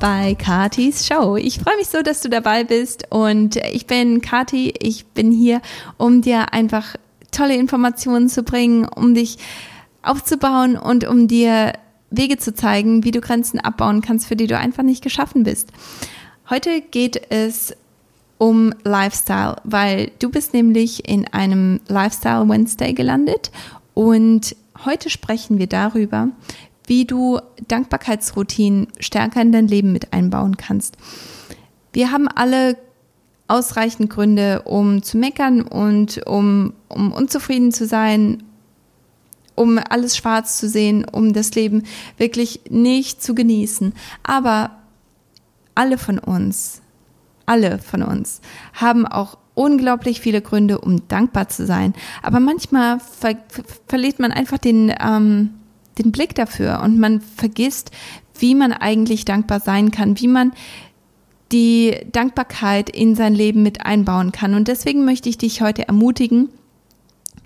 bei Katis Show. Ich freue mich so, dass du dabei bist und ich bin Kati. Ich bin hier, um dir einfach tolle Informationen zu bringen, um dich aufzubauen und um dir Wege zu zeigen, wie du Grenzen abbauen kannst, für die du einfach nicht geschaffen bist. Heute geht es um Lifestyle, weil du bist nämlich in einem Lifestyle Wednesday gelandet und heute sprechen wir darüber, wie du Dankbarkeitsroutinen stärker in dein Leben mit einbauen kannst. Wir haben alle ausreichend Gründe, um zu meckern und um, um unzufrieden zu sein, um alles schwarz zu sehen, um das Leben wirklich nicht zu genießen. Aber alle von uns, alle von uns haben auch unglaublich viele Gründe, um dankbar zu sein. Aber manchmal ver verliert man einfach den, ähm, den Blick dafür und man vergisst, wie man eigentlich dankbar sein kann, wie man die Dankbarkeit in sein Leben mit einbauen kann. Und deswegen möchte ich dich heute ermutigen,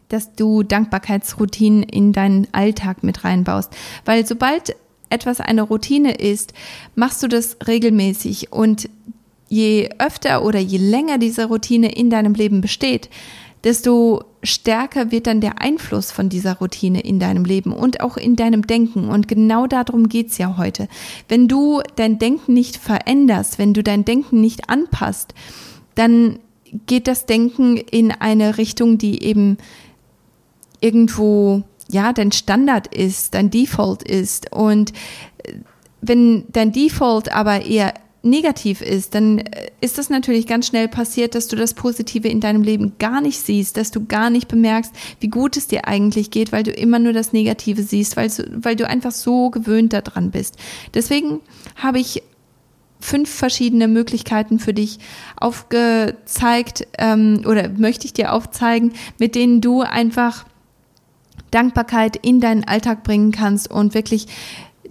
dass du Dankbarkeitsroutinen in deinen Alltag mit reinbaust. Weil sobald etwas eine Routine ist, machst du das regelmäßig und je öfter oder je länger diese Routine in deinem Leben besteht, desto stärker wird dann der Einfluss von dieser Routine in deinem Leben und auch in deinem Denken. Und genau darum geht's ja heute. Wenn du dein Denken nicht veränderst, wenn du dein Denken nicht anpasst, dann geht das Denken in eine Richtung, die eben irgendwo, ja, dein Standard ist, dein Default ist. Und wenn dein Default aber eher negativ ist, dann äh, ist das natürlich ganz schnell passiert, dass du das Positive in deinem Leben gar nicht siehst, dass du gar nicht bemerkst, wie gut es dir eigentlich geht, weil du immer nur das Negative siehst, weil, weil du einfach so gewöhnt daran bist. Deswegen habe ich fünf verschiedene Möglichkeiten für dich aufgezeigt ähm, oder möchte ich dir aufzeigen, mit denen du einfach Dankbarkeit in deinen Alltag bringen kannst und wirklich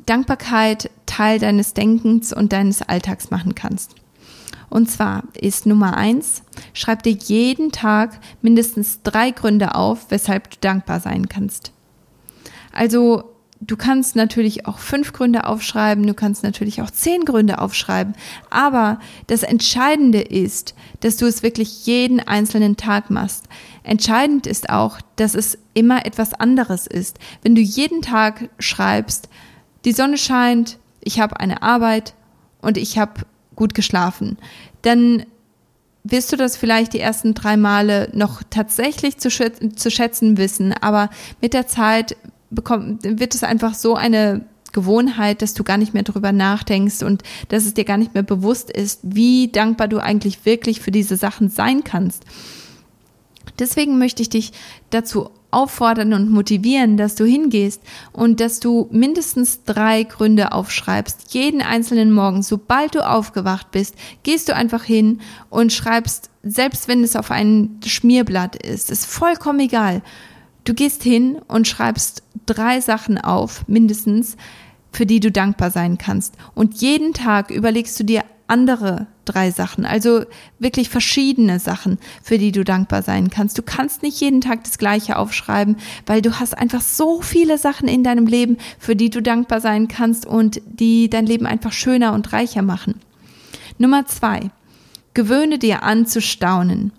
Dankbarkeit Teil deines Denkens und deines Alltags machen kannst. Und zwar ist Nummer eins, schreib dir jeden Tag mindestens drei Gründe auf, weshalb du dankbar sein kannst. Also du kannst natürlich auch fünf Gründe aufschreiben, du kannst natürlich auch zehn Gründe aufschreiben, aber das Entscheidende ist, dass du es wirklich jeden einzelnen Tag machst. Entscheidend ist auch, dass es immer etwas anderes ist. Wenn du jeden Tag schreibst, die Sonne scheint, ich habe eine Arbeit und ich habe gut geschlafen, dann wirst du das vielleicht die ersten drei Male noch tatsächlich zu, schätzen, zu schätzen wissen, aber mit der Zeit bekommt, wird es einfach so eine Gewohnheit, dass du gar nicht mehr drüber nachdenkst und dass es dir gar nicht mehr bewusst ist, wie dankbar du eigentlich wirklich für diese Sachen sein kannst. Deswegen möchte ich dich dazu auffordern und motivieren, dass du hingehst und dass du mindestens drei Gründe aufschreibst. Jeden einzelnen Morgen, sobald du aufgewacht bist, gehst du einfach hin und schreibst, selbst wenn es auf ein Schmierblatt ist, ist vollkommen egal. Du gehst hin und schreibst drei Sachen auf, mindestens, für die du dankbar sein kannst. Und jeden Tag überlegst du dir andere drei Sachen, also wirklich verschiedene Sachen, für die du dankbar sein kannst. Du kannst nicht jeden Tag das Gleiche aufschreiben, weil du hast einfach so viele Sachen in deinem Leben, für die du dankbar sein kannst und die dein Leben einfach schöner und reicher machen. Nummer zwei. Gewöhne dir an zu staunen.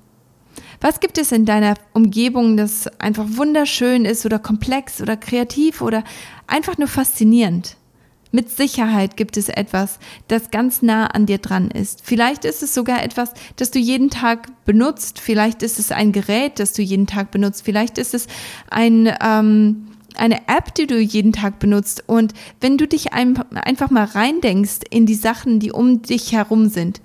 Was gibt es in deiner Umgebung, das einfach wunderschön ist oder komplex oder kreativ oder einfach nur faszinierend? Mit Sicherheit gibt es etwas, das ganz nah an dir dran ist. Vielleicht ist es sogar etwas, das du jeden Tag benutzt. Vielleicht ist es ein Gerät, das du jeden Tag benutzt. Vielleicht ist es ein, ähm, eine App, die du jeden Tag benutzt. Und wenn du dich ein, einfach mal reindenkst in die Sachen, die um dich herum sind,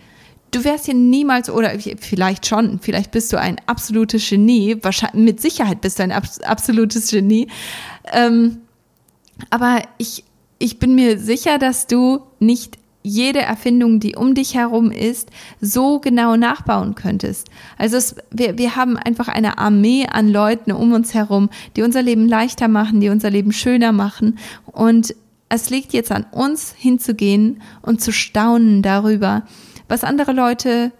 du wärst ja niemals oder vielleicht schon, vielleicht bist du ein absolutes Genie, wahrscheinlich mit Sicherheit bist du ein absolutes Genie. Ähm, aber ich ich bin mir sicher, dass du nicht jede Erfindung, die um dich herum ist, so genau nachbauen könntest. Also es, wir, wir haben einfach eine Armee an Leuten um uns herum, die unser Leben leichter machen, die unser Leben schöner machen. Und es liegt jetzt an uns hinzugehen und zu staunen darüber, was andere Leute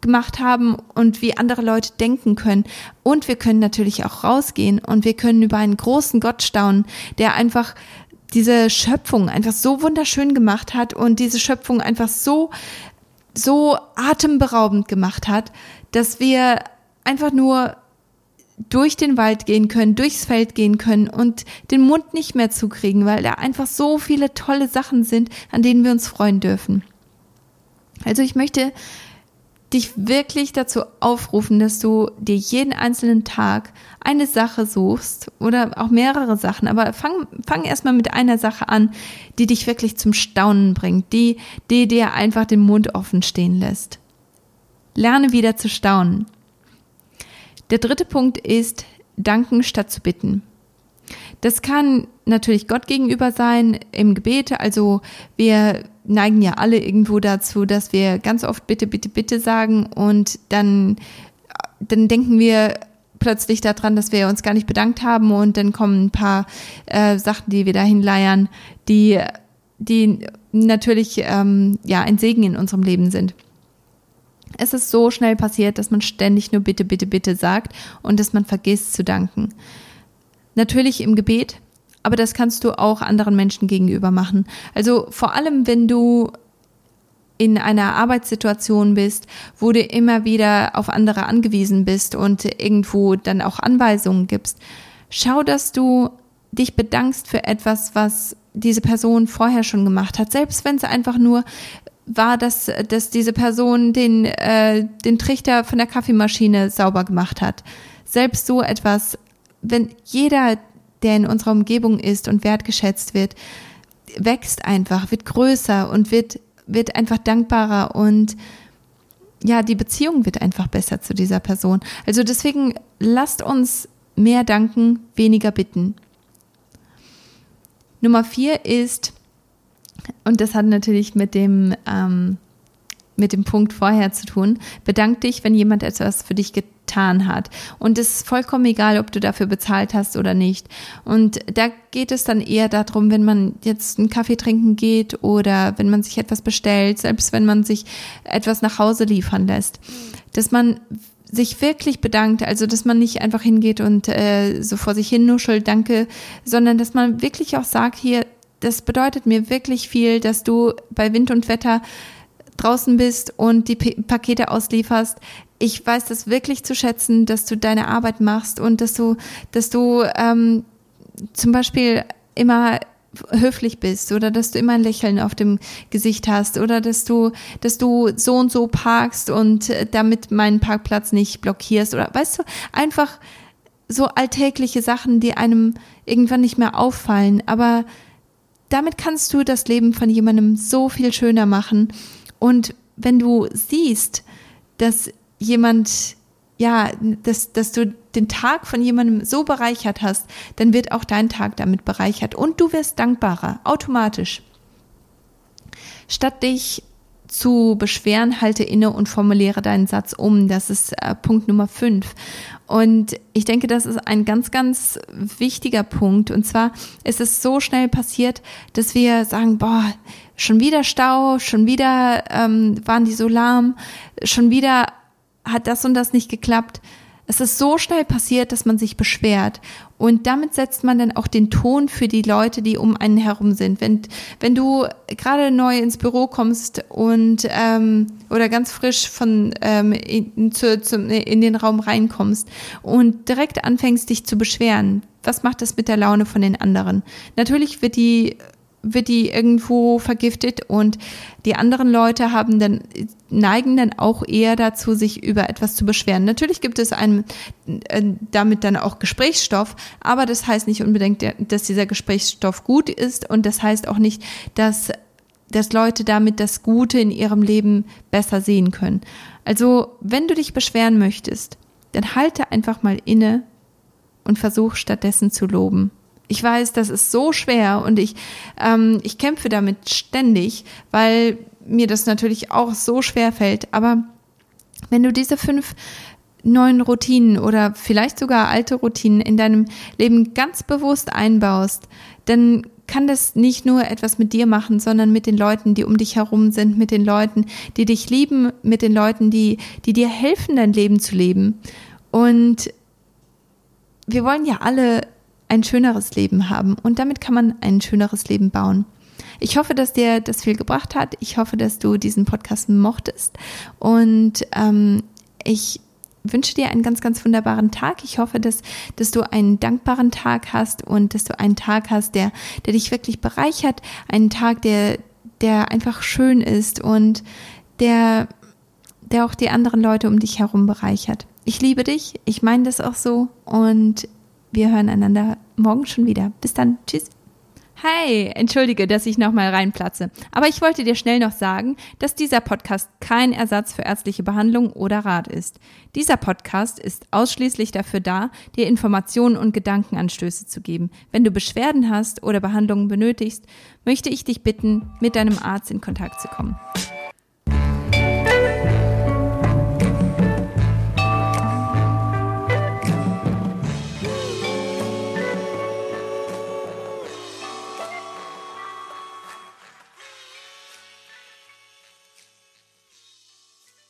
gemacht haben und wie andere Leute denken können. Und wir können natürlich auch rausgehen und wir können über einen großen Gott staunen, der einfach diese Schöpfung einfach so wunderschön gemacht hat und diese Schöpfung einfach so, so atemberaubend gemacht hat, dass wir einfach nur durch den Wald gehen können, durchs Feld gehen können und den Mund nicht mehr zukriegen, weil da einfach so viele tolle Sachen sind, an denen wir uns freuen dürfen. Also ich möchte dich wirklich dazu aufrufen, dass du dir jeden einzelnen Tag eine Sache suchst oder auch mehrere Sachen, aber fang, fang erstmal mit einer Sache an, die dich wirklich zum Staunen bringt, die, die dir einfach den Mund offen stehen lässt. Lerne wieder zu staunen. Der dritte Punkt ist, danken statt zu bitten. Das kann natürlich Gott gegenüber sein im Gebet. Also wir neigen ja alle irgendwo dazu, dass wir ganz oft bitte, bitte, bitte sagen und dann, dann denken wir plötzlich daran, dass wir uns gar nicht bedankt haben und dann kommen ein paar äh, Sachen, die wir dahin leiern, die, die natürlich ähm, ja ein Segen in unserem Leben sind. Es ist so schnell passiert, dass man ständig nur bitte, bitte, bitte sagt und dass man vergisst zu danken. Natürlich im Gebet, aber das kannst du auch anderen Menschen gegenüber machen. Also vor allem, wenn du in einer Arbeitssituation bist, wo du immer wieder auf andere angewiesen bist und irgendwo dann auch Anweisungen gibst, schau, dass du dich bedankst für etwas, was diese Person vorher schon gemacht hat, selbst wenn es einfach nur war, dass, dass diese Person den, äh, den Trichter von der Kaffeemaschine sauber gemacht hat. Selbst so etwas, wenn jeder, der in unserer Umgebung ist und wertgeschätzt wird, wächst einfach, wird größer und wird, wird einfach dankbarer und ja, die Beziehung wird einfach besser zu dieser Person. Also deswegen lasst uns mehr danken, weniger bitten. Nummer vier ist, und das hat natürlich mit dem, ähm, mit dem Punkt vorher zu tun. Bedank dich, wenn jemand etwas für dich getan hat. Und es ist vollkommen egal, ob du dafür bezahlt hast oder nicht. Und da geht es dann eher darum, wenn man jetzt einen Kaffee trinken geht oder wenn man sich etwas bestellt, selbst wenn man sich etwas nach Hause liefern lässt, dass man sich wirklich bedankt, also dass man nicht einfach hingeht und äh, so vor sich hin nuschelt, danke, sondern dass man wirklich auch sagt, hier, das bedeutet mir wirklich viel, dass du bei Wind und Wetter draußen bist und die Pakete auslieferst. Ich weiß das wirklich zu schätzen, dass du deine Arbeit machst und dass du, dass du ähm, zum Beispiel immer höflich bist oder dass du immer ein Lächeln auf dem Gesicht hast oder dass du, dass du so und so parkst und äh, damit meinen Parkplatz nicht blockierst oder weißt du, einfach so alltägliche Sachen, die einem irgendwann nicht mehr auffallen, aber damit kannst du das Leben von jemandem so viel schöner machen. Und wenn du siehst, dass jemand, ja, dass, dass du den Tag von jemandem so bereichert hast, dann wird auch dein Tag damit bereichert und du wirst dankbarer, automatisch. Statt dich zu beschweren, halte inne und formuliere deinen Satz um. Das ist äh, Punkt Nummer fünf. Und ich denke, das ist ein ganz, ganz wichtiger Punkt. Und zwar ist es so schnell passiert, dass wir sagen, boah, schon wieder Stau, schon wieder ähm, waren die so lahm, schon wieder hat das und das nicht geklappt. Es ist so schnell passiert, dass man sich beschwert. Und damit setzt man dann auch den Ton für die Leute, die um einen herum sind. Wenn, wenn du gerade neu ins Büro kommst und ähm, oder ganz frisch von ähm, in, zu, zu, in den Raum reinkommst und direkt anfängst, dich zu beschweren, was macht das mit der Laune von den anderen? Natürlich wird die wird die irgendwo vergiftet und die anderen Leute haben dann neigen dann auch eher dazu, sich über etwas zu beschweren. Natürlich gibt es einen äh, damit dann auch Gesprächsstoff, aber das heißt nicht unbedingt, dass dieser Gesprächsstoff gut ist und das heißt auch nicht, dass dass Leute damit das Gute in ihrem Leben besser sehen können. Also, wenn du dich beschweren möchtest, dann halte einfach mal inne und versuch stattdessen zu loben. Ich weiß, das ist so schwer und ich, ähm, ich kämpfe damit ständig, weil mir das natürlich auch so schwer fällt. Aber wenn du diese fünf neuen Routinen oder vielleicht sogar alte Routinen in deinem Leben ganz bewusst einbaust, dann kann das nicht nur etwas mit dir machen, sondern mit den Leuten, die um dich herum sind, mit den Leuten, die dich lieben, mit den Leuten, die, die dir helfen, dein Leben zu leben. Und wir wollen ja alle ein schöneres Leben haben und damit kann man ein schöneres Leben bauen. Ich hoffe, dass dir das viel gebracht hat. Ich hoffe, dass du diesen Podcast mochtest und ähm, ich wünsche dir einen ganz, ganz wunderbaren Tag. Ich hoffe, dass, dass du einen dankbaren Tag hast und dass du einen Tag hast, der, der dich wirklich bereichert, einen Tag, der, der einfach schön ist und der, der auch die anderen Leute um dich herum bereichert. Ich liebe dich, ich meine das auch so und wir hören einander morgen schon wieder. Bis dann, tschüss. Hey, entschuldige, dass ich nochmal reinplatze. Aber ich wollte dir schnell noch sagen, dass dieser Podcast kein Ersatz für ärztliche Behandlung oder Rat ist. Dieser Podcast ist ausschließlich dafür da, dir Informationen und Gedankenanstöße zu geben. Wenn du Beschwerden hast oder Behandlungen benötigst, möchte ich dich bitten, mit deinem Arzt in Kontakt zu kommen.